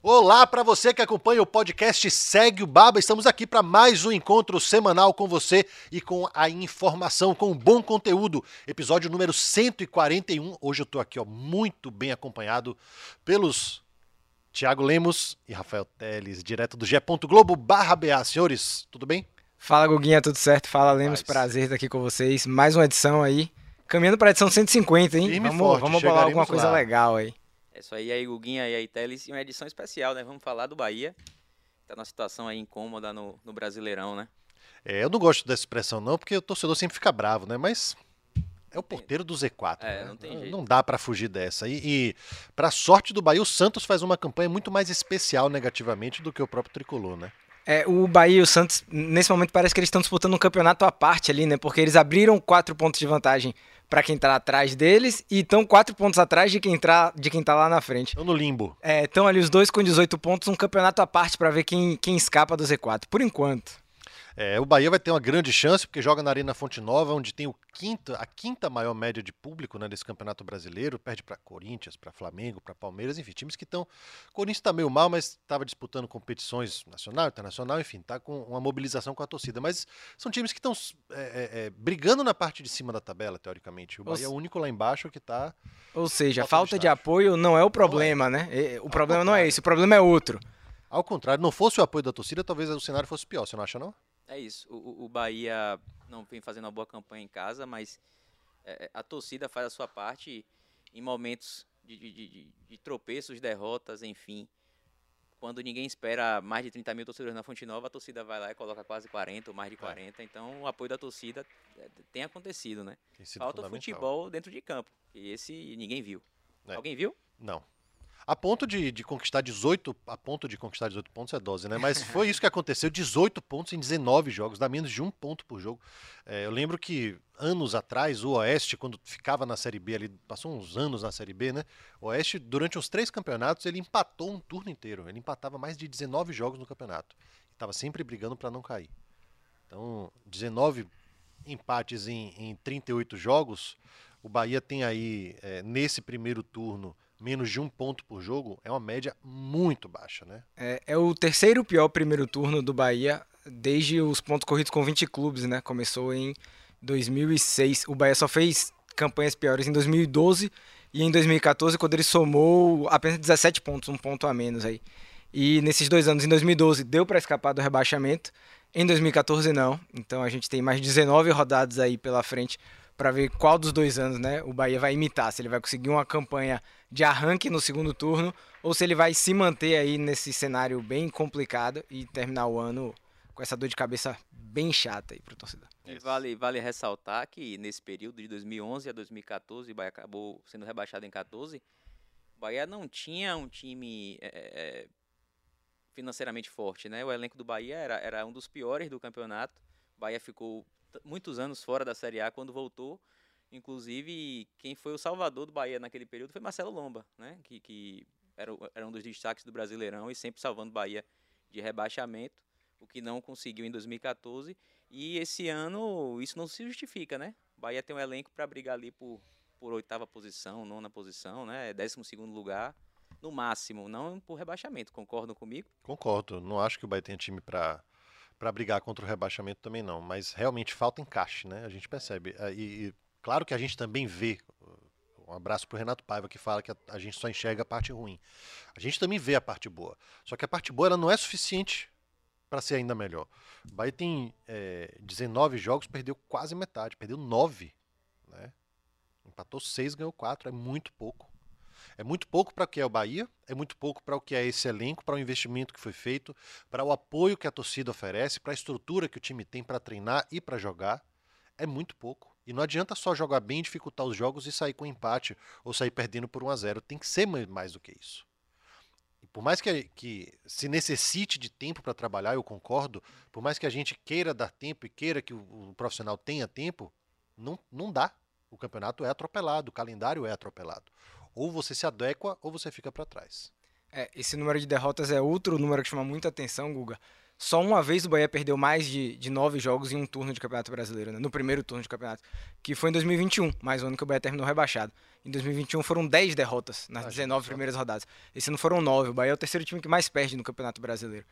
Olá para você que acompanha o podcast Segue o Baba. Estamos aqui para mais um encontro semanal com você e com a informação, com bom conteúdo. Episódio número 141. Hoje eu estou aqui ó, muito bem acompanhado pelos Tiago Lemos e Rafael Teles, direto do G. Globo barra BA. Senhores, tudo bem? Fala Guguinha, tudo certo? Fala Lemos, prazer estar aqui com vocês. Mais uma edição aí. Caminhando para a edição 150, hein? Firme vamos forte, vamos bolar alguma coisa lá. legal aí. É isso aí, aí Guguinha e aí Teles, e uma edição especial, né? Vamos falar do Bahia. Tá numa situação aí incômoda no, no Brasileirão, né? É, eu não gosto dessa expressão não, porque o torcedor sempre fica bravo, né? Mas é o porteiro do Z4. É, né? não tem jeito. Não dá pra fugir dessa. E, e para sorte do Bahia, o Santos faz uma campanha muito mais especial negativamente do que o próprio tricolor, né? É, o Bahia e o Santos, nesse momento, parece que eles estão disputando um campeonato à parte ali, né? Porque eles abriram quatro pontos de vantagem para quem tá atrás deles e estão quatro pontos atrás de quem, tá, de quem tá lá na frente. Estão no limbo. Estão ali os dois com 18 pontos, um campeonato à parte para ver quem, quem escapa do Z4, por enquanto. É, o Bahia vai ter uma grande chance, porque joga na Arena Fonte Nova, onde tem o quinta, a quinta maior média de público né, desse campeonato brasileiro. Perde para Corinthians, para Flamengo, para Palmeiras, enfim, times que estão. O Corinthians está meio mal, mas estava disputando competições nacional, internacional, enfim, está com uma mobilização com a torcida. Mas são times que estão é, é, é, brigando na parte de cima da tabela, teoricamente. O Bahia é o único lá embaixo que está. Ou seja, Falta falta de apoio não é o problema, né? O problema não é esse, o problema é outro. Ao contrário, não fosse o apoio da torcida, talvez o cenário fosse pior, você não acha, não? É isso. O, o- Bahia não vem fazendo uma boa campanha em casa, mas é, a torcida faz a sua parte em momentos de, de- de- de- tropeços, derrotas, enfim. Quando ninguém espera mais de 30 mil torcedores na Fonte Nova, a torcida vai lá e coloca quase 40 ou mais de 40. Então, o apoio da torcida é, tem acontecido, né? Tem Falta futebol dentro de campo. E esse ninguém viu. É. Alguém viu? Não. A ponto de, de conquistar 18, a ponto de conquistar 18 pontos é dose, né? Mas foi isso que aconteceu, 18 pontos em 19 jogos, dá menos de um ponto por jogo. É, eu lembro que anos atrás, o Oeste, quando ficava na Série B ali, passou uns anos na Série B, né? O Oeste, durante uns três campeonatos, ele empatou um turno inteiro. Ele empatava mais de 19 jogos no campeonato. Estava sempre brigando para não cair. Então, 19 empates em, em 38 jogos. O Bahia tem aí, é, nesse primeiro turno, menos de um ponto por jogo. É uma média muito baixa, né? É, é o terceiro pior primeiro turno do Bahia desde os pontos corridos com 20 clubes, né? Começou em 2006. O Bahia só fez campanhas piores em 2012 e em 2014, quando ele somou apenas 17 pontos, um ponto a menos aí. E nesses dois anos, em 2012, deu para escapar do rebaixamento. Em 2014, não. Então a gente tem mais 19 rodadas aí pela frente para ver qual dos dois anos né, o Bahia vai imitar. Se ele vai conseguir uma campanha de arranque no segundo turno ou se ele vai se manter aí nesse cenário bem complicado e terminar o ano com essa dor de cabeça bem chata aí pro torcedor. E vale, vale ressaltar que nesse período de 2011 a 2014, o Bahia acabou sendo rebaixado em 14. O Bahia não tinha um time é, financeiramente forte, né? O elenco do Bahia era, era um dos piores do campeonato. O Bahia ficou muitos anos fora da Série A quando voltou. Inclusive, quem foi o salvador do Bahia naquele período foi Marcelo Lomba, né? Que, que era, era um dos destaques do Brasileirão e sempre salvando o Bahia de rebaixamento, o que não conseguiu em 2014. E esse ano isso não se justifica, né? O Bahia tem um elenco para brigar ali por, por oitava posição, nona posição, né? Décimo segundo lugar, no máximo, não por rebaixamento. Concordam comigo? Concordo. Não acho que o Bahia tenha time para para brigar contra o rebaixamento também não, mas realmente falta encaixe, né? A gente percebe. Ah, E, e claro que a gente também vê. Um abraço pro Renato Paiva que fala que a, a gente só enxerga a parte ruim. A gente também vê a parte boa. Só que a parte boa ela não é suficiente para ser ainda melhor. O Bahia tem é, 19 jogos, perdeu quase metade, perdeu 9, né? Empatou 6, ganhou 4, é muito pouco. É muito pouco para o que é o Bahia, é muito pouco para o que é esse elenco, para o investimento que foi feito, para o apoio que a torcida oferece, para a estrutura que o time tem para treinar e para jogar. É muito pouco. E não adianta só jogar bem, dificultar os jogos e sair com empate ou sair perdendo por 1 a 0 Tem que ser ma- mais do que isso. E por mais que, que se necessite de tempo para trabalhar, eu concordo, por mais que a gente queira dar tempo e queira que o, o profissional tenha tempo, não, não dá. O campeonato é atropelado, o calendário é atropelado. Ou você se adequa ou você fica para trás. É, esse número de derrotas é outro número que chama muita atenção, Guga. Só uma vez o Bahia perdeu mais de, de nove jogos em um turno de Campeonato Brasileiro, né? no primeiro turno de campeonato, que foi em 2021, mais um ano que o Bahia terminou rebaixado. Em 2021 foram 10 derrotas nas Ah, 19 só. primeiras rodadas. Esse ano foram 9. O Bahia é o terceiro time que mais perde no Campeonato Brasileiro.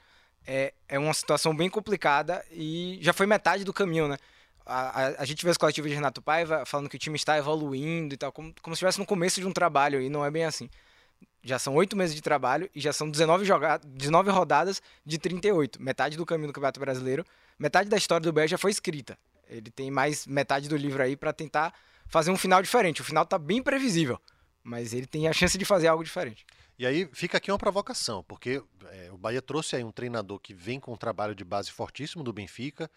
É, é uma situação bem complicada e já foi metade do caminho, né? A, a, a gente vê as coletivas de Renato Paiva falando que o time está evoluindo e tal, como, como se estivesse no começo de um trabalho, e não é bem assim. Já são oito meses de trabalho e já são 19, joga 19 rodadas de 38. Metade do caminho do Campeonato Brasileiro. Metade da história do Bahia já foi escrita. Ele tem mais metade do livro aí para tentar fazer um final diferente. O final tá bem previsível, mas ele tem a chance de fazer algo diferente. E aí fica aqui uma provocação, porque é, o Bahia trouxe aí um treinador que vem com um trabalho de base fortíssimo do Benfica,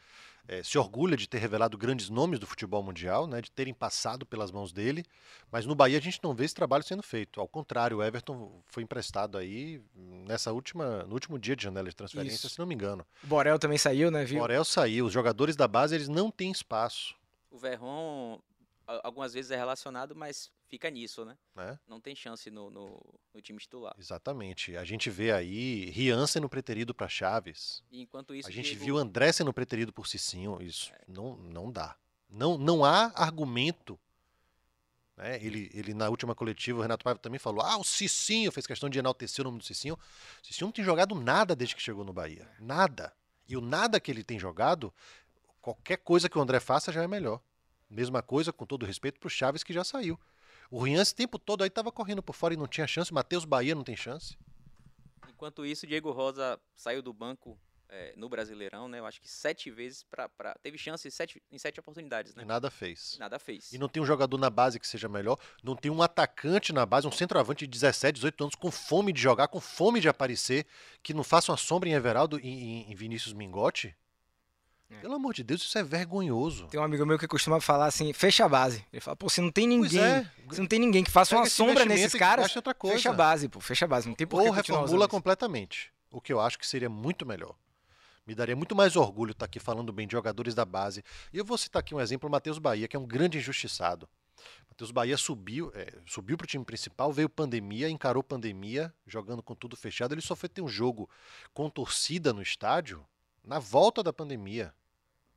é, se orgulha de ter revelado grandes nomes do futebol mundial, né, de terem passado pelas mãos dele, mas no Bahia a gente não vê esse trabalho sendo feito. Ao contrário, o Everton foi emprestado aí nessa última, no último dia de janela de transferência, Isso. se não me engano. O Borel também saiu, né, O viu? Morel saiu, os jogadores da base eles não têm espaço, O Verron algumas vezes é relacionado, mas fica nisso, né? né? Não tem chance no, no, no time titular. Exatamente. A gente vê aí Rian sendo preterido para Chaves. E enquanto isso, A gente Diego- viu André sendo preterido por Cicinho, isso não, não dá. Não, não há argumento. né? Ele, ele, na última coletiva, o Renato Paiva também falou: ah, o Cicinho, fez questão de enaltecer o nome do Cicinho. O Cicinho não tem jogado nada desde que chegou no Bahia. Nada. E o nada que ele tem jogado, qualquer coisa que o André faça já é melhor. Mesma coisa, com todo respeito, pro Chaves que já saiu. O Rian esse tempo todo aí tava correndo por fora e não tinha chance. Matheus Bahia não tem chance. Enquanto isso, Diego Rosa saiu do banco eh, no Brasileirão, né? Eu acho que sete vezes pra, pra- teve chance em sete, em sete oportunidades, né? E nada fez. Nada fez. E não tem um jogador na base que seja melhor, não tem um atacante na base, um centroavante de 17, 18 anos com fome de jogar, com fome de aparecer, que não faça uma sombra em Everaldo e em, em Vinícius Mingotti. É. Pelo amor de Deus, isso é vergonhoso. Tem um amigo meu que costuma falar assim, fecha a base. Ele fala, pô, se não tem ninguém, é. se não tem ninguém que faça Pega uma sombra nesses caras, fecha a base, pô, fecha a base. Não tem por Ou reformula completamente, o que eu acho que seria muito melhor. Me daria muito mais orgulho estar aqui falando bem de jogadores da base. E eu vou citar aqui um exemplo, o Matheus Bahia, que é um grande injustiçado. Matheus Bahia subiu, é, subiu para o time principal, veio pandemia, encarou pandemia, jogando com tudo fechado. Ele só foi ter um jogo com torcida no estádio na volta da pandemia.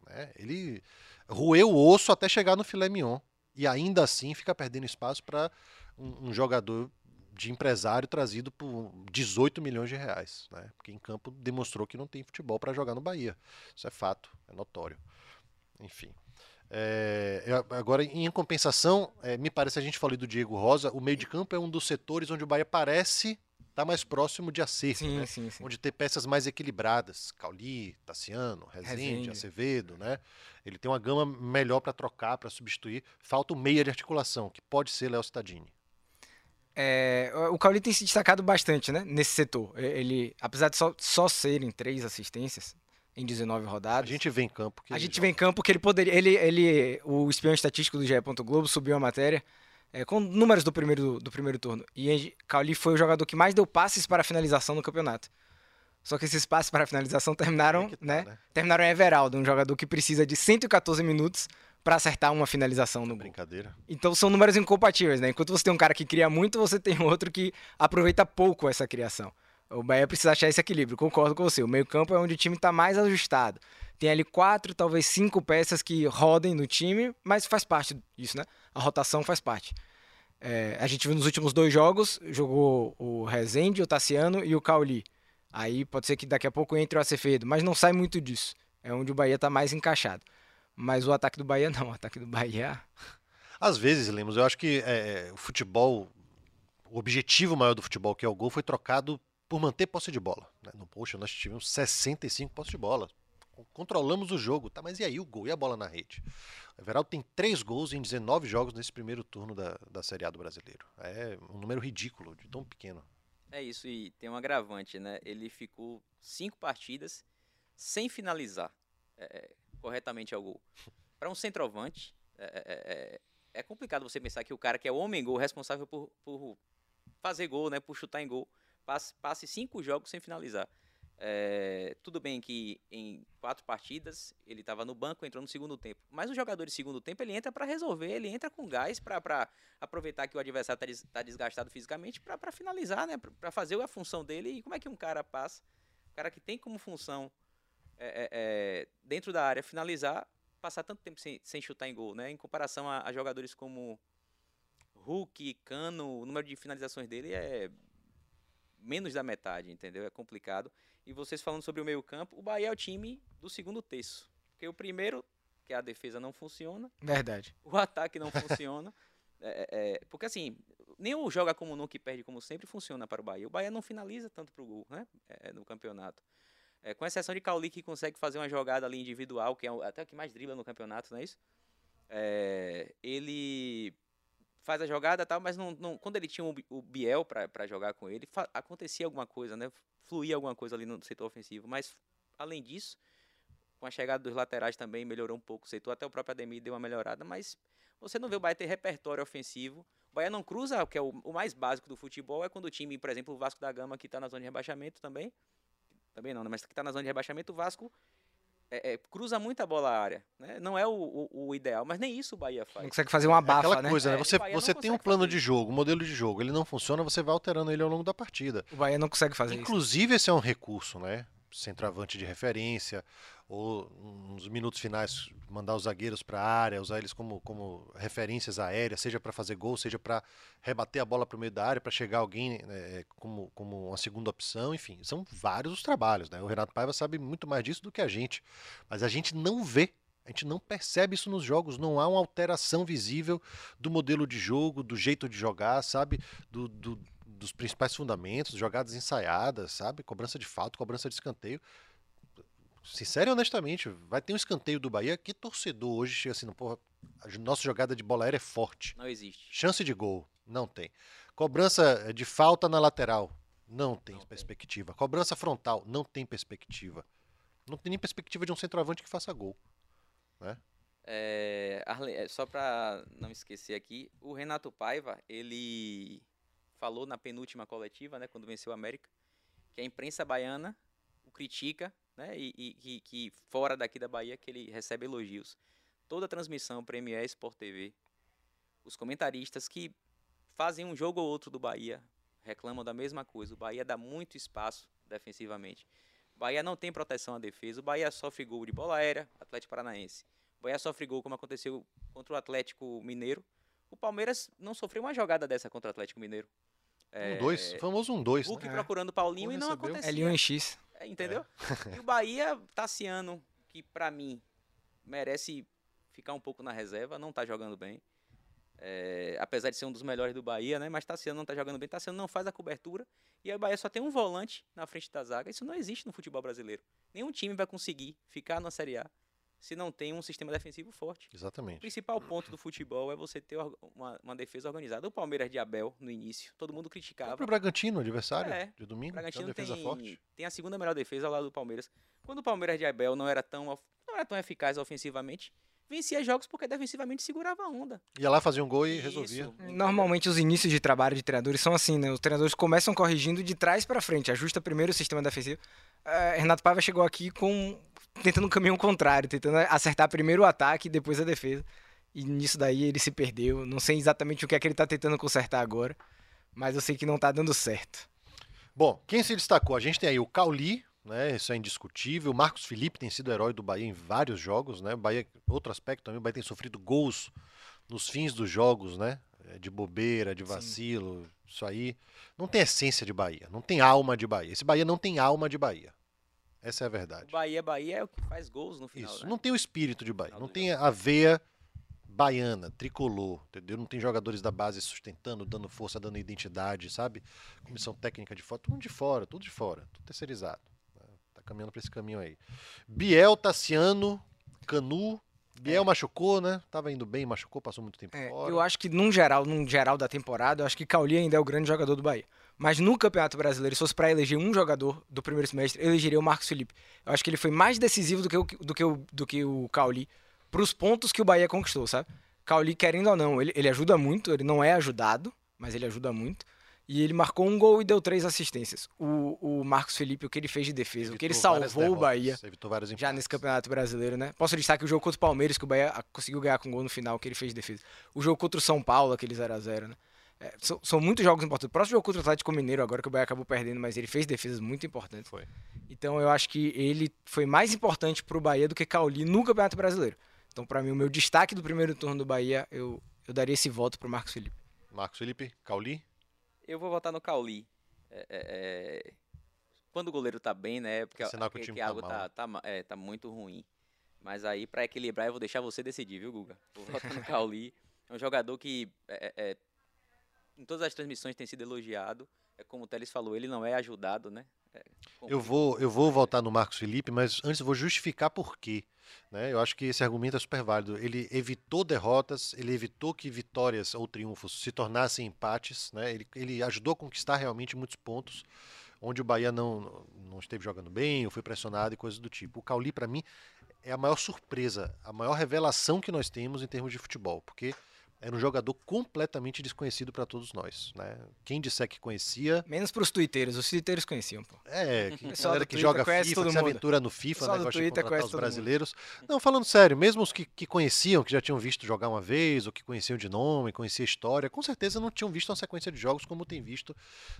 né? Ele roeu o osso até chegar no filé mignon. E ainda assim fica perdendo espaço para um, um jogador de empresário trazido por 18 milhões de reais. Né? Porque em campo demonstrou que não tem futebol para jogar no Bahia. Isso é fato, é notório. Enfim. É, agora, em compensação, é, me parece, a gente falou do Diego Rosa, o meio de campo é um dos setores onde o Bahia parece estar mais próximo de acerto. Sim, né? sim, sim. onde tem peças mais equilibradas, Cauli, Tassiano, Rezende, Rezende. Acevedo, né? Ele tem uma gama melhor para trocar, para substituir. Falta o meia de articulação, que pode ser Léo Cittadini. É, o Cauli tem se destacado bastante, né, nesse setor. Ele, apesar de só, só serem três assistências em 19 A rodadas, gente vê em campo que a gente joga. vê em campo que ele poderia. Ele, ele, o espião estatístico do GE. Globo subiu a matéria é, com números do primeiro, do primeiro turno. E Cauli foi o jogador que mais deu passes para finalização no campeonato. Só que esses passes para finalização terminaram, que tá, né, né? terminaram em Everaldo, um jogador que precisa de 114 minutos para acertar uma finalização no gol. Brincadeira. Então são números incompatíveis, né? Enquanto você tem um cara que cria muito, você tem outro que aproveita pouco essa criação. O Bahia precisa achar esse equilíbrio, concordo com você. O meio-campo é onde o time está mais ajustado. Tem ali quatro, talvez cinco peças que rodem no time, mas faz parte disso, né? A rotação faz parte. É, a gente viu nos últimos dois jogos, jogou o Rezende, o Tassiano e o Cauli. Aí pode ser que daqui a pouco entre o Acevedo, mas não sai muito disso. É onde o Bahia está mais encaixado. Mas o ataque do Bahia não, o ataque do Bahia Às vezes, Lemos, eu acho que é, o futebol, o objetivo maior do futebol, que é o gol, foi trocado por manter posse de bola. né? No Poxa, nós tivemos 65 posse de bola. Controlamos o jogo, tá? Mas e aí o gol? E a bola na rede? O Everaldo tem três gols em 19 jogos nesse primeiro turno da, da Série A do Brasileiro. É um número ridículo, de tão pequeno. É isso, e tem um agravante, né? Ele ficou cinco partidas sem finalizar é, é, corretamente ao gol. Para um centroavante, é, é, é- é complicado você pensar que o cara que é o homem-gol, responsável por, por fazer gol, né? Por chutar em gol, passe, passe cinco jogos sem finalizar. É, tudo bem que em quatro partidas ele estava no banco, entrou no segundo tempo. Mas o jogador de segundo tempo ele entra para resolver, ele entra com gás para aproveitar que o adversário está tá desgastado fisicamente para finalizar, né? Para fazer a função dele. E como é que um cara passa, um cara que tem como função é, é, dentro da área finalizar, passar tanto tempo sem, sem chutar em gol, né? Em comparação a, a jogadores como Hulk, Cano, o número de finalizações dele é menos da metade, entendeu? É complicado. E vocês falando sobre o meio-campo, o Bahia é o time do segundo terço. Porque o primeiro, que é a defesa não funciona. Verdade. O ataque não funciona. É, é, porque assim, nem o joga como nunca e perde como sempre funciona para o Bahia. O Bahia não finaliza tanto para o gol, né? É, no campeonato. É, com exceção de Cauli, que consegue fazer uma jogada ali individual, que é até o que mais dribla no campeonato, não é isso? É, ele faz a jogada tal, mas não, não, quando ele tinha o, Biel para jogar com ele, acontecia alguma coisa, né? Fluía alguma coisa ali no setor ofensivo. Mas, além disso, com a chegada dos laterais também melhorou um pouco o setor. Até o próprio Ademir deu uma melhorada, mas você não vê o Bahia ter repertório ofensivo. O Bahia não cruza, que é o, o mais básico do futebol, é quando o time, por exemplo, o Vasco da Gama, que está na zona de rebaixamento também, também não, né? mas que está na zona de rebaixamento, o Vasco é, é, cruza muita bola à área. Né? Não é o, o, o, ideal, mas nem isso o Bahia faz. Não consegue fazer uma bafa, é aquela né? coisa, né? É, Você, você tem um plano fazer de jogo, um modelo de jogo, ele não funciona, você vai alterando ele ao longo da partida. O Bahia não consegue fazer isso. Inclusive, esse é um recurso, né? Centroavante de referência, ou nos minutos finais mandar os zagueiros para a área, usar eles como, como referências aéreas, seja para fazer gol, seja para rebater a bola para o meio da área, para chegar alguém né, como, como uma segunda opção, enfim, são vários os trabalhos, né? O Renato Paiva sabe muito mais disso do que a gente, mas a gente não vê a gente não percebe isso nos jogos, não há uma alteração visível do modelo de jogo, do jeito de jogar, sabe? Do, do, dos principais fundamentos, jogadas ensaiadas, sabe? Cobrança de falta, cobrança de escanteio. Sincero e honestamente, vai ter um escanteio do Bahia. Que torcedor hoje chega assim, porra, a nossa jogada de bola aérea é forte. Não existe. Chance de gol, não tem. Cobrança de falta na lateral, não tem Não tem. perspectiva. Cobrança frontal, não tem perspectiva. Não tem nem perspectiva de um centroavante que faça gol. É, Arle- é, só para não esquecer aqui, o Renato Paiva, ele falou na penúltima coletiva, né, quando venceu o América, que a imprensa baiana o critica, né, e, e que, que fora daqui da Bahia que ele recebe elogios. Toda a transmissão Premier Sport TV, os comentaristas que fazem um jogo ou outro do Bahia reclamam da mesma coisa. O Bahia dá muito espaço defensivamente. O Bahia não tem proteção à defesa. O Bahia sofre gol de bola aérea, Atlético Paranaense. O Bahia sofre gol como aconteceu contra o Atlético Mineiro. O Palmeiras não sofreu uma jogada dessa contra o Atlético Mineiro. Um dois, famoso um dois. Hulk né? procurando o Paulinho Pô, e não recebeu. acontecia. L1 em X. É, entendeu? E o Bahia, Tassiano, que pra mim merece ficar um pouco na reserva, não tá jogando bem. É, apesar de ser um dos melhores do Bahia, né? Mas Tassiano não tá jogando bem. Tassiano não faz a cobertura. E aí o Bahia só tem um volante na frente da zaga. Isso não existe no futebol brasileiro. Nenhum time vai conseguir ficar na Série A se não tem um sistema defensivo forte. O Exatamente. principal ponto do futebol é você ter uma, uma defesa organizada. O Palmeiras de Abel, no início, todo mundo O criticava. próprio Bragantino, adversário É, de O domingo, tem Bragantino uma defesa tem, forte. tem a segunda melhor defesa ao lado do Palmeiras. Quando o Palmeiras de Abel não era tão, não era tão eficaz ofensivamente, vencia jogos porque defensivamente segurava a onda. Ia lá, fazia um gol e resolvia. Isso, entendeu? Normalmente os inícios de trabalho de treinadores são assim, né? Os treinadores começam corrigindo de trás pra frente, ajusta primeiro o sistema defensivo. Eh, Renato Paiva chegou aqui com tentando um caminho contrário, tentando acertar primeiro o ataque e depois a defesa. E nisso daí ele se perdeu. Não sei exatamente o que é que ele tá tentando consertar agora, mas eu sei que não tá dando certo. Bom, quem se destacou? A gente tem aí o Cauli, né? Isso é indiscutível. O Marcos Felipe tem sido herói do Bahia em vários jogos, né? O Bahia, outro aspecto também, o Bahia tem sofrido gols nos fins dos jogos, né? É, De bobeira, de Sim. vacilo, isso aí. Não tem essência de Bahia, não tem alma de Bahia. Esse Bahia não tem alma de Bahia. Essa é a O verdade. Bahia, Bahia é o que faz gols no final. Isso, né? não tem o espírito de Bahia, não tem a veia baiana, tricolor, entendeu? Não tem jogadores da base sustentando, dando força, dando identidade, sabe? Comissão técnica de fora, tudo de fora, tudo de fora, tudo terceirizado. né? Tá caminhando para esse caminho aí. Biel, Tassiano, Canu, Biel machucou, né? Tava indo bem, machucou, passou muito tempo É, fora. eu acho que, num geral, num geral da temporada, eu acho que Cauli ainda é o grande jogador do Bahia. Mas no Campeonato Brasileiro, se fosse pra eleger um jogador do primeiro semestre, eu elegeria o Marcos Felipe. Eu acho que ele foi mais decisivo do que o, do que o, do que o Cauli pros pontos que o Bahia conquistou, sabe? Cauli, querendo ou não, ele, ele ajuda muito, ele não é ajudado, mas ele ajuda muito. E ele marcou um gol e deu três assistências. O, o Marcos Felipe, o que ele fez de defesa, o que ele Evitou salvou o Bahia Evitou já nesse Campeonato Brasileiro, né? Posso destacar o jogo contra o Palmeiras, que o Bahia ah, conseguiu ganhar com gol no final, que ele fez de defesa. O jogo contra o São Paulo, aquele 0x0, né? É, são, são muitos jogos importantes. O próximo jogo contra o Atlético Mineiro, agora que o Bahia acabou perdendo, mas ele fez defesas muito importantes. Foi. Então eu acho que ele foi mais importante pro Bahia do que Cauli no Campeonato Brasileiro. Então, para mim, o meu destaque do primeiro turno do Bahia, eu, eu daria esse voto pro Marcos Felipe. Marcos Felipe, Cauli. Eu vou votar no Cauli. É, é, é, Quando o goleiro tá bem, né? Porque, Sinal que o time tá algo mal, tá, né? tá, é, tá muito ruim. Mas aí, pra equilibrar, eu vou deixar você decidir, viu, Guga? Vou votar no Cauli. É um jogador que é, é, em todas as transmissões tem sido elogiado. É como o Teles falou, ele não é ajudado, né? É, Eu vou, eu vou voltar no Marcos Felipe, mas antes eu vou justificar por quê. Né? Eu acho que esse argumento é super válido. Ele evitou derrotas, ele evitou que vitórias ou triunfos se tornassem empates. Né? Ele, ele ajudou a conquistar realmente muitos pontos, onde o Bahia não, não esteve jogando bem, ou foi pressionado e coisas do tipo. O Cauli, para mim, é a maior surpresa, a maior revelação que nós temos em termos de futebol, porque era um jogador completamente desconhecido para todos nós. Né? Quem disser que conhecia, Menos pros tuiteiros, os tuiteiros conheciam, pô. é, que galera que joga FIFA, que se aventura no FIFA, né, gosta de Twitter contratar conhece os brasileiros. Não, falando sério, mesmo os que, que conheciam, que já tinham visto jogar uma vez, ou que conheciam de nome, conheciam a história, com certeza não tinham visto uma sequência de jogos como tem visto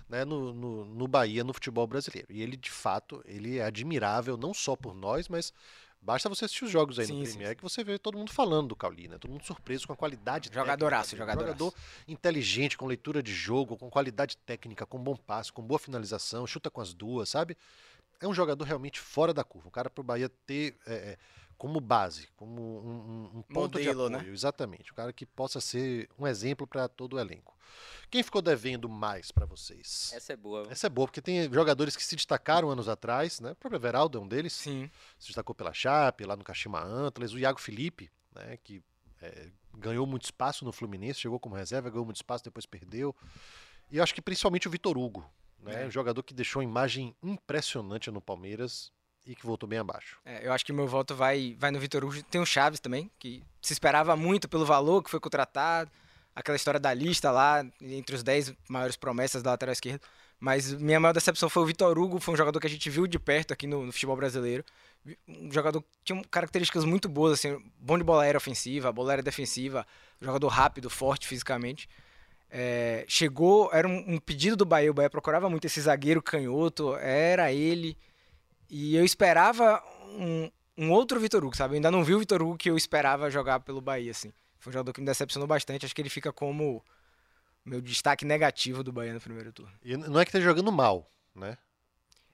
né, no, no, no Bahia, no futebol brasileiro. E ele, de fato, ele é admirável, não só por nós, mas basta você assistir os jogos aí Sim, no sim, Premier que você vê todo mundo falando do Cauli, né? Todo mundo surpreso com a qualidade Jogadoraço, técnica jogadoraço. Jogador inteligente, com leitura de jogo, com qualidade técnica, com bom passe, com boa finalização, chuta com as duas, sabe? É um jogador realmente fora da curva. Um cara para o Bahia ter é, é, como base, como um, um- um ponto Modelo, de né? apoio. Exatamente. Um cara que possa ser um exemplo para todo o elenco. Quem ficou devendo mais para vocês? Essa é boa. Essa é boa, porque tem jogadores que se destacaram anos atrás, né? O próprio Everaldo é um deles Sim. se destacou pela Chape, lá no Kashima Antlers, o Iago Felipe, né, que é, ganhou muito espaço no Fluminense, chegou como reserva, ganhou muito espaço, depois perdeu. E eu acho que principalmente o Vitor Hugo, né, É. um jogador que deixou uma imagem impressionante no Palmeiras e que voltou bem abaixo. É, eu acho que meu voto vai, vai no Vitor Hugo. Tem o Chaves também, que se esperava muito pelo valor que foi contratado. Aquela história da lista lá, entre os 10 maiores promessas da lateral esquerda. Mas minha maior decepção foi o Vitor Hugo, foi um jogador que a gente viu de perto aqui no, no futebol brasileiro. Um jogador que tinha características muito boas, assim, bom de bola aérea ofensiva, bola aérea defensiva, jogador rápido, forte fisicamente. É, chegou, era um, um pedido do Bahia, o Bahia procurava muito esse zagueiro canhoto, era ele. E eu esperava um, um outro Vitor Hugo, sabe? Eu ainda não vi o Vitor Hugo que eu esperava jogar pelo Bahia, assim. Foi um jogador que me decepcionou bastante. Acho que ele fica como meu destaque negativo do Bahia no primeiro turno. E não é que esteja jogando mal, né?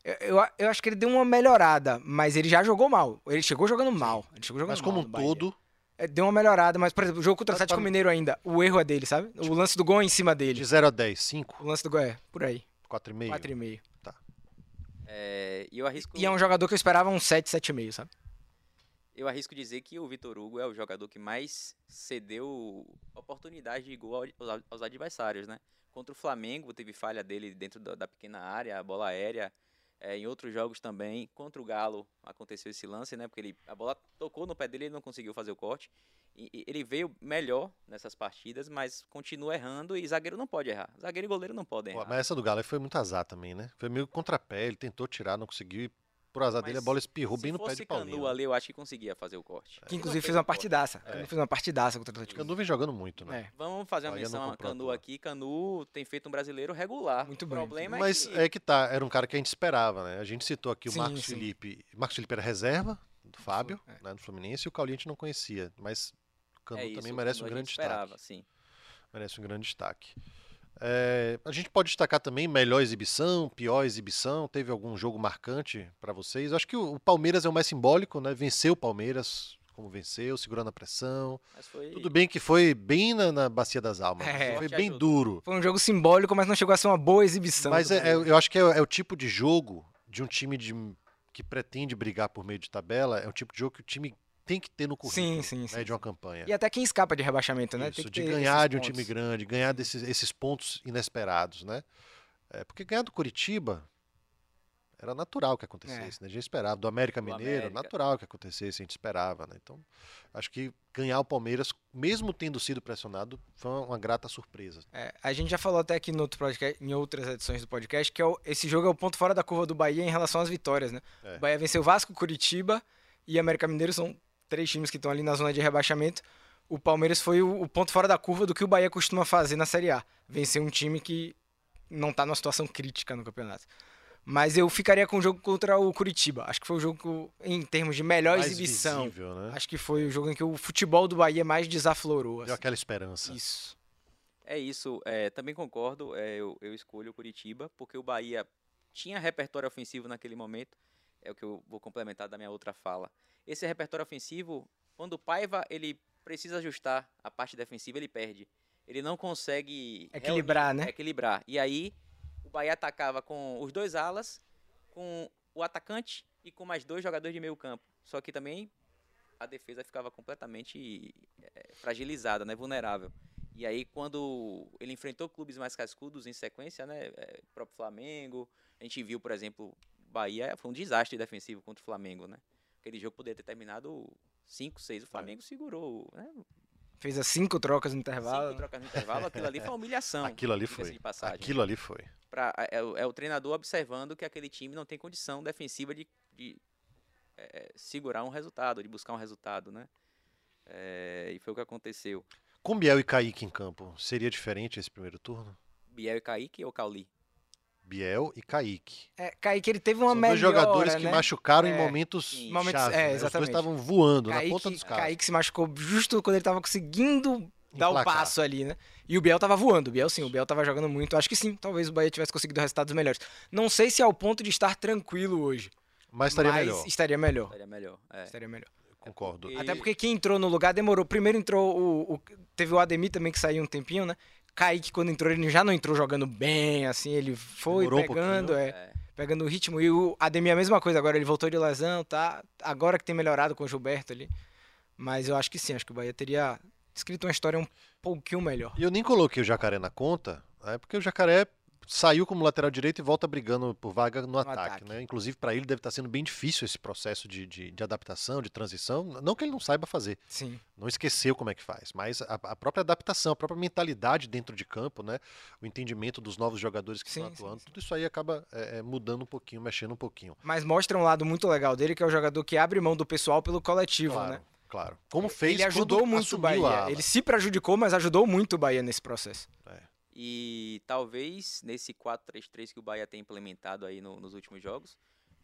Eu, eu, eu acho que ele deu uma melhorada, mas ele já jogou mal. Ele chegou jogando mal. Ele chegou jogando Mas como um todo, É, deu uma melhorada, mas, por exemplo, o jogo contra o Atlético Mineiro ainda, o erro é dele, sabe? O lance do gol é em cima de dele. 0 a 10, 5, O lance do gol é por aí, 4,5. 4,5. É, e eu arrisco, E é um jogador que eu esperava um 7, 7,5, sabe? eu arrisco dizer que o Vitor Hugo é o jogador que mais cedeu oportunidade de gol ao- aos, adversários, né? Contra o Flamengo teve falha dele dentro da, da pequena área, a bola aérea. É, em outros jogos também, contra o Galo aconteceu esse lance, né? Porque ele, a bola tocou no pé dele e ele não conseguiu fazer o corte. E, e ele veio melhor nessas partidas, mas continua errando e zagueiro não pode errar. Zagueiro e goleiro não podem errar. Mas essa do Galo foi muito azar também, né? Foi meio contrapé, ele tentou tirar, não conseguiu. E por azar dele, a Mas bola espirrou Se bem no pé de Paulinho. Canu né? ali, eu acho que conseguia fazer o corte. Que inclusive fez uma o partidaça. É. Canu fez uma partidaça contra o Atlético. Canu vem jogando muito, né? É. Vamos fazer uma Bahia menção a Canu toa. aqui. Canu tem feito um brasileiro regular. Muito o bem. problema Mas é que... é que tá, era um cara que a gente esperava, né? A gente citou aqui o Sim, Marcos sim. Felipe. Marcos Felipe era reserva do Fábio, é. né, do Fluminense, e o Cauli a gente não conhecia. Mas o Canu é isso, também o merece Canu um a grande gente destaque. esperava, sim. Merece um grande destaque. É, a gente pode destacar também melhor exibição, pior exibição. Teve algum jogo marcante para vocês? Eu acho que o, o Palmeiras é o mais simbólico, né? Venceu o Palmeiras, como venceu, segurando a pressão. Foi... Tudo bem que foi bem na, na bacia das almas. É. Foi bem ajuda. duro. Foi um jogo simbólico, mas não chegou a ser uma boa exibição. Mas é- é- eu acho que é, é o tipo de jogo de um time de, que pretende brigar por meio de tabela. É um tipo de jogo que o time tem que ter no currículo Sim, sim, né, sim. de uma campanha. E até quem escapa de rebaixamento, né? Isso, de ganhar de um time pontos. grande, ganhar desses esses pontos inesperados, né? É, porque ganhar do Curitiba Era natural que acontecesse, né? A gente esperava. Do América Do Mineiro, América. natural que acontecesse, a gente esperava, né? Então, acho que ganhar o Palmeiras, mesmo tendo sido pressionado, foi uma, uma grata surpresa. É, a gente já falou até aqui no outro podcast, em outras edições do podcast que é o- esse jogo é o ponto fora da curva do Bahia em relação às vitórias, né? É. O Bahia venceu Vasco, Curitiba e América Mineiro são três times que estão ali na zona de rebaixamento. O Palmeiras foi o, o ponto fora da curva do que o Bahia costuma fazer na Série A. Vencer um time que não tá numa situação crítica no campeonato. Mas eu ficaria com o jogo contra o Curitiba. Acho que foi o jogo, que, em termos de melhor Mais exibição. visível, né? Acho que foi o jogo em que o futebol do Bahia mais desaflorou. Deu assim. aquela esperança. Isso. É isso, é, também concordo. é, eu, eu escolho o Curitiba, porque o Bahia tinha repertório ofensivo naquele momento. É o que eu vou complementar da minha outra fala. Esse repertório ofensivo, quando o Paiva ele precisa ajustar a parte defensiva, ele perde. Ele não consegue Equilibrar, reunir- né? Equilibrar. E aí o Bahia atacava com os dois alas, com o atacante e com mais dois jogadores de meio campo. Só que também a defesa ficava completamente eh, fragilizada, né, vulnerável. E aí quando ele enfrentou clubes mais cascudos em sequência, né, eh, próprio Flamengo, a gente viu, por exemplo, Bahia foi um desastre defensivo contra o Flamengo, né? Aquele jogo poderia ter terminado 5, 6, o Flamengo segurou, né? Fez as cinco trocas no intervalo. Cinco trocas no intervalo, aquilo ali foi uma humilhação. Aquilo ali foi. de passagem. Aquilo ali foi. Pra- é, o- é o treinador observando que aquele time não tem condição defensiva de, de, é, segurar um resultado, de buscar um resultado, né? É, e foi o que aconteceu. Com Biel e Kaique em campo, seria diferente esse primeiro turno? Biel e Kaique ou Cauli? Biel e Kaique. É, Kaique, ele teve uma São melhora, dois jogadores que né? machucaram em É. momentos Sim. Momentos- chave, é, né? Os dois exatamente. estavam voando na Kaique, ponta dos carros. Kaique se machucou justo quando ele tava conseguindo dar o Emplacar. passo ali, né? E o Biel tava voando. O Biel sim, o Biel tava jogando muito. Acho que sim, talvez o Bahia tivesse conseguido resultados melhores. Não sei se é ao ponto de estar tranquilo hoje. Mas estaria mas melhor, estaria melhor. Estaria melhor. é. Estaria melhor. concordo. porque- Até porque quem entrou no lugar demorou. Primeiro entrou o, o- Teve o Ademir também que saiu um tempinho, né? Kaique, quando entrou, ele já não entrou jogando bem, assim, ele foi Demorou um pegando, pouquinho. é, É. pegando o ritmo. E o Ademir a mesma coisa, agora ele voltou de lesão, tá? Agora que tem melhorado com o Gilberto ali. Mas eu acho que sim, acho que o Bahia teria escrito uma história um pouquinho melhor. E eu nem coloquei o Jacaré na conta, é porque o Jacaré saiu como lateral direito e volta brigando por vaga no, ataque, ataque. né? Inclusive para ele deve estar sendo bem difícil esse processo de, de, de adaptação, de transição. Não que ele não saiba fazer, Sim. não esqueceu como é que faz, mas a, a própria adaptação, a própria mentalidade dentro de campo, né? O entendimento dos novos jogadores que Sim, estão sim, atuando, sim. tudo isso aí acaba é, é, mudando um pouquinho, mexendo um pouquinho. Mas mostra um lado muito legal dele, que é o jogador que abre mão do pessoal pelo coletivo, Claro, né? claro. Como fez Ele ajudou muito o Bahia. Ele se prejudicou, mas ajudou muito o Bahia nesse processo. E talvez nesse 4-3-3 que o Bahia tem implementado aí no- nos últimos jogos,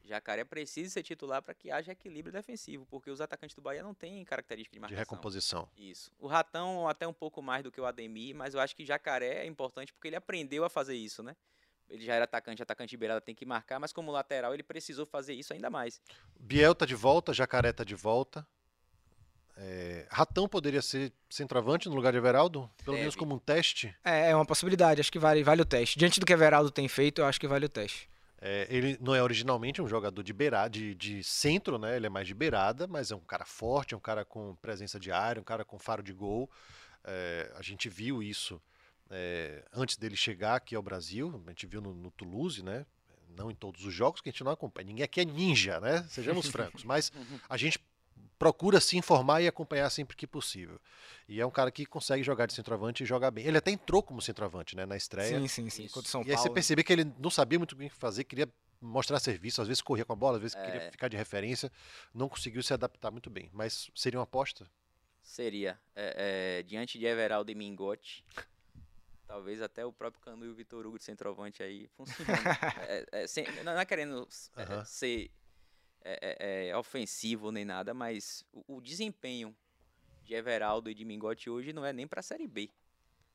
Jacaré precise ser titular para que haja equilíbrio defensivo, porque os atacantes do Bahia não têm característica de de marcação. recomposição. Isso. O Ratão até um pouco mais do que o Ademir, mas eu acho que Jacaré é importante porque ele aprendeu a fazer isso, né? Ele já era atacante, atacante de beirada tem que marcar, mas como lateral ele precisou fazer isso ainda mais. Biel tá de volta, Jacaré tá de volta. É, Ratão poderia ser centroavante no lugar de Everaldo? Pelo menos Deve. como um teste. É, é uma possibilidade, acho que vale, vale o teste. Diante do que Everaldo tem feito, eu acho que vale o teste. É, ele não é originalmente um jogador de beirada, de, de centro, né? Ele é mais de beirada, mas é um cara forte, é um cara com presença de área, um cara com faro de gol. É, a gente viu isso é, antes dele chegar aqui ao Brasil, a gente viu no, no Toulouse, né? Não em todos os jogos, que a gente não acompanha. Ninguém aqui é ninja, né? Sejamos francos. Mas a gente procura se informar e acompanhar sempre que possível. E é um cara que consegue jogar de centroavante e jogar bem. Ele até entrou como centroavante, né? Na estreia. Sim, sim, sim. Contra São E aí você Paulo. percebeu que ele não sabia muito bem o que fazer, queria mostrar serviço, às vezes corria com a bola, às vezes É. queria ficar de referência, não conseguiu se adaptar muito bem. Mas seria uma aposta? Seria é, é, diante de Everaldo e Mingote. Talvez até o próprio Canu e o Vitor Hugo de centroavante aí funcionando. É, é, não não é querendo é, Aham. ser é, é, é, ofensivo nem nada, mas o, o desempenho de Everaldo e de Mingote hoje não é nem para a Série B.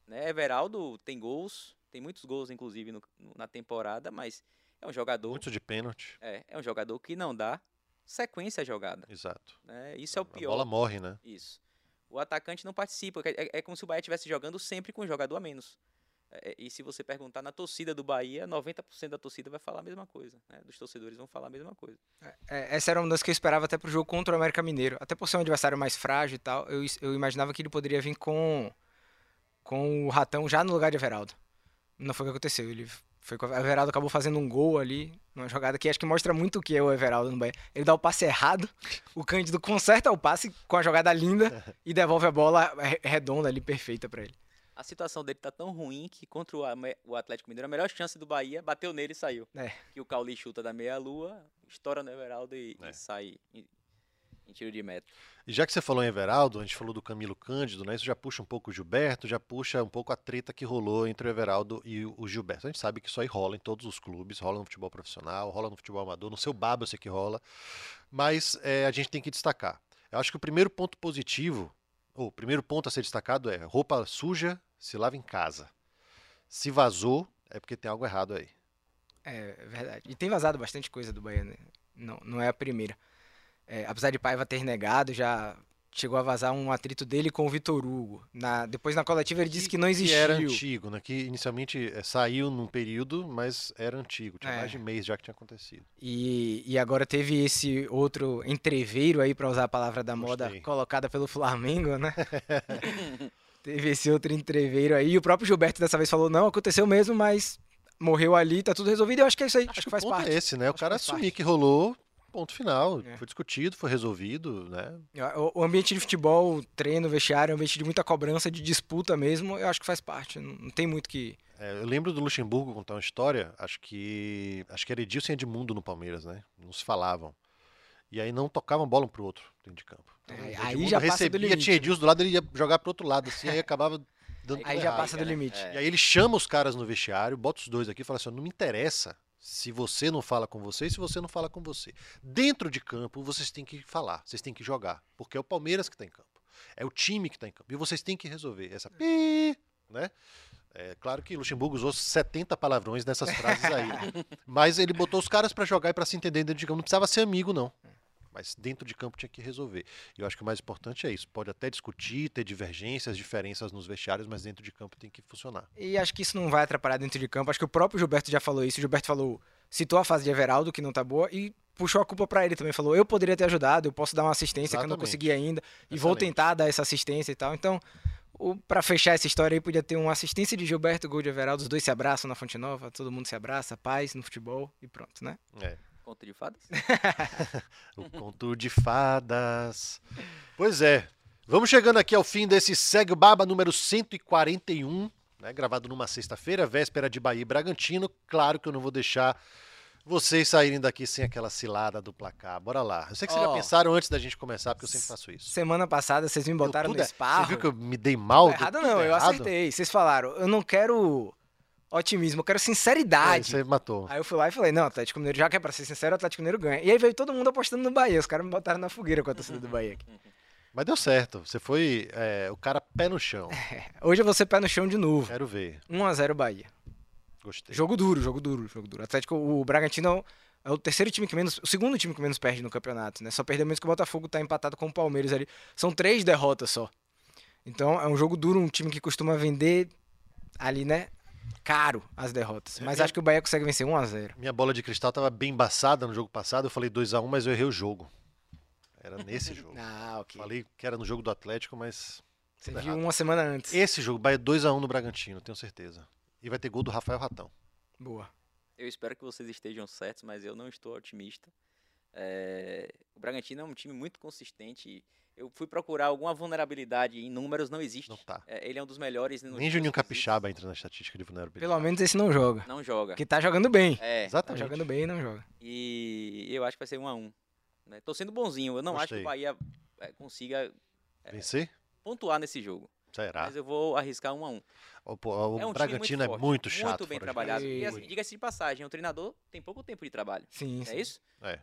Né? Everaldo tem gols, tem muitos gols inclusive no- na temporada, mas é um jogador Muito de pênalti. é, é um jogador que não dá sequência à jogada. Exato. Né? Isso é o A pior. bola morre, né? Isso. O atacante não participa. É, é- é como se o Bahia estivesse jogando sempre com um jogador a menos. É, e se você perguntar na torcida do Bahia, 90% da torcida vai falar a mesma coisa. Né? Dos torcedores vão falar a mesma coisa. É, essa era uma das que eu esperava até pro jogo contra o América Mineiro. Até por ser um adversário mais frágil e tal, eu, eu imaginava que ele poderia vir com, com o Ratão já no lugar de Everaldo. Não foi o que aconteceu. Ele Foi que o Everaldo acabou fazendo um gol ali, numa jogada que acho que mostra muito o que é o Everaldo no Bahia. Ele dá o passe errado, o Cândido conserta o passe com a jogada linda e devolve a bola re- redonda ali, perfeita pra ele. A situação dele tá tão ruim que contra o, Atlético Mineiro, a melhor chance do Bahia bateu nele e saiu. É. Que o Cauli chuta da meia-lua, estoura no Everaldo e, e É. sai em, em tiro de meta. E já que você falou em Everaldo, a gente falou do Camilo Cândido, né? Isso já puxa um pouco o Gilberto, já puxa um pouco a treta que rolou entre o Everaldo e o o Gilberto. A gente sabe que isso aí rola em todos os clubes, rola no futebol profissional, rola no futebol amador, no seu baba eu sei que rola, mas é, a gente tem que destacar. Eu acho que o primeiro ponto positivo, ou o primeiro ponto a ser destacado é roupa suja se lava em casa. Se vazou, é porque tem algo errado aí. É verdade. E tem vazado bastante coisa do Bahia, né? Não, não é a primeira. É, apesar de Paiva ter negado, já chegou a vazar um atrito dele com o Vitor Hugo. Na, depois na coletiva ele disse que não Que existiu. era antigo, né? Que inicialmente é, saiu num período, mas era antigo. Tinha É. mais de mês já que tinha acontecido. E, e agora teve esse outro entreveiro aí, pra usar a palavra da moda, Gostei. colocada pelo Flamengo, né? teve esse outro entreveiro aí. E o próprio Gilberto dessa vez falou: não, aconteceu mesmo, mas morreu ali, tá tudo resolvido. Eu acho que é isso aí. Acho, que, o faz ponto parte. é esse, né? O Acho que cara assumir parte. que rolou, ponto final. É. Foi discutido, foi resolvido, né? O, o ambiente de futebol, treino, vestiário, é um ambiente de muita cobrança, de disputa mesmo, eu acho que faz parte. Não, não tem muito que. É, eu lembro do Luxemburgo contar uma história, acho que acho que era Edilson e Edmundo no Palmeiras, né? Não se falavam. E aí não tocavam bola um pro outro dentro de campo. Então, É, o aí já passa do recebia, limite, tinha né? Edilson do lado, ele ia jogar pro outro lado, assim, aí acabava dando Aí já errado. passa do limite. É. E aí ele chama os caras no vestiário, bota os dois aqui e fala assim: não me interessa se você não fala com você e se você não fala com você. Dentro de campo, vocês têm que falar, vocês têm que jogar. Porque é o Palmeiras que está em campo. É o time que está em campo. E vocês têm que resolver essa pi, né? É claro que Luxemburgo usou 70 palavrões nessas frases aí. mas ele botou os caras para jogar e para se entender dentro de campo. Não precisava ser amigo, não. Mas dentro de campo tinha que resolver. E eu acho que o mais importante é isso. Pode até discutir, ter divergências, diferenças nos vestiários, mas dentro de campo tem que funcionar. E acho que isso não vai atrapalhar dentro de campo. Acho que o próprio Gilberto já falou isso. O Gilberto falou, citou a fase de Everaldo, que não tá boa, e puxou a culpa pra ele também. Falou, eu poderia ter ajudado, eu posso dar uma assistência que eu não Exatamente. consegui ainda, e vou tentar dar essa assistência e tal. Então, o, pra fechar essa história aí, podia ter uma assistência de Gilberto, gol de Everaldo, os dois se abraçam na Fonte Nova, todo mundo se abraça, paz no futebol, e pronto, né? É. Conto de fadas? O conto de fadas. Pois é. Vamos chegando aqui ao fim desse Segue Baba número 141, né, gravado numa sexta-feira, véspera de Bahia e Bragantino. Claro que eu não vou deixar vocês saírem daqui sem aquela cilada do placar. Bora lá. Eu sei que vocês já pensaram antes da gente começar, porque eu sempre faço isso. Semana passada vocês me botaram no er- esparro. Você viu que eu me dei mal? Não, Deu errado não, eu errado? acertei. Vocês falaram, eu não quero otimismo, eu quero Aí sinceridade. você matou. Aí eu fui lá e falei, não, Atlético Mineiro, já que é pra ser sincero, o Atlético Mineiro ganha. E aí veio todo mundo apostando no Bahia. Os caras me botaram na fogueira com a torcida do Bahia aqui. Mas deu certo. Você foi é, o cara pé no chão. Hoje eu vou ser pé no chão de novo. Quero ver. 1x0 Bahia. Gostei. Jogo duro, jogo duro, jogo duro. Atlético, o Bragantino é o terceiro time que menos. O segundo time que menos perde no campeonato, né? Só perdeu menos que o Botafogo tá empatado com o Palmeiras ali. São três derrotas só. Então é um jogo duro, um time que costuma vender ali, né? Caro as derrotas. Mas É, acho que o Bahia consegue vencer 1x0. Minha bola de cristal tava bem embaçada no jogo passado. Eu falei 2x1, mas eu errei o jogo. Era nesse jogo. Ah, ok. Falei que era no jogo do Atlético, mas. Você viu errado. uma semana antes. Esse jogo, Bahia 2x1 no Bragantino, tenho certeza. E vai ter gol do Rafael Ratão. Boa. Eu espero que vocês estejam certos, mas eu não estou otimista. É, O Bragantino é um time muito consistente. Eu fui procurar alguma vulnerabilidade em números, não existe. Não tá. É, ele é um dos melhores. Nem Juninho. Capixaba entra na estatística de vulnerabilidade. Pelo menos esse não joga. Não joga. Porque tá jogando bem. É, Tá Exatamente. jogando bem e não joga. e eu acho que vai ser um a um. Né? Tô sendo bonzinho. Eu não acho que Gostei. o Bahia é, consiga Vencer? pontuar nesse jogo. Será? Mas eu vou arriscar um a um. O, o é um Bragantino time é forte, muito chato. Muito bem trabalhado. E assim, Muito. diga-se de passagem, o treinador tem pouco tempo de trabalho. Sim, sim. É isso? casa. É.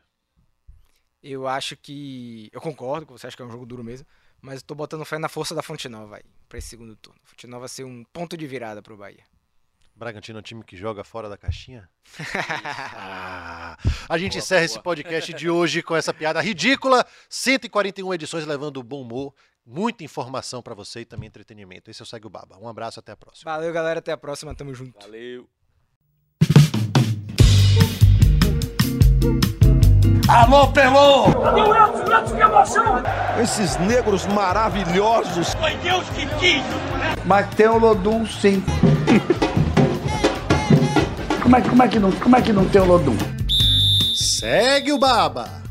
Eu acho que. Eu concordo com você, acho que é um jogo duro mesmo. Mas eu tô botando fé na força da Fonte Nova aí, pra esse segundo turno. A Fonte Nova vai ser um ponto de virada pro Bahia. Bragantino é um time que joga fora da caixinha? Ah, a gente Boa, encerra boa. esse podcast de hoje com essa piada ridícula. 141 edições levando bom humor, muita informação pra você e também entretenimento. Esse é o Segue o Baba. Um abraço, até a próxima. Valeu, galera. Até a próxima. Tamo junto. Valeu. Alô, Pelô! Cadê o Edson? O Edson, que emoção! Esses negros maravilhosos. Foi Deus que quis! Mas tem o Lodum sim. como é, como é que não, como é que não tem o Lodum? Segue o Baba!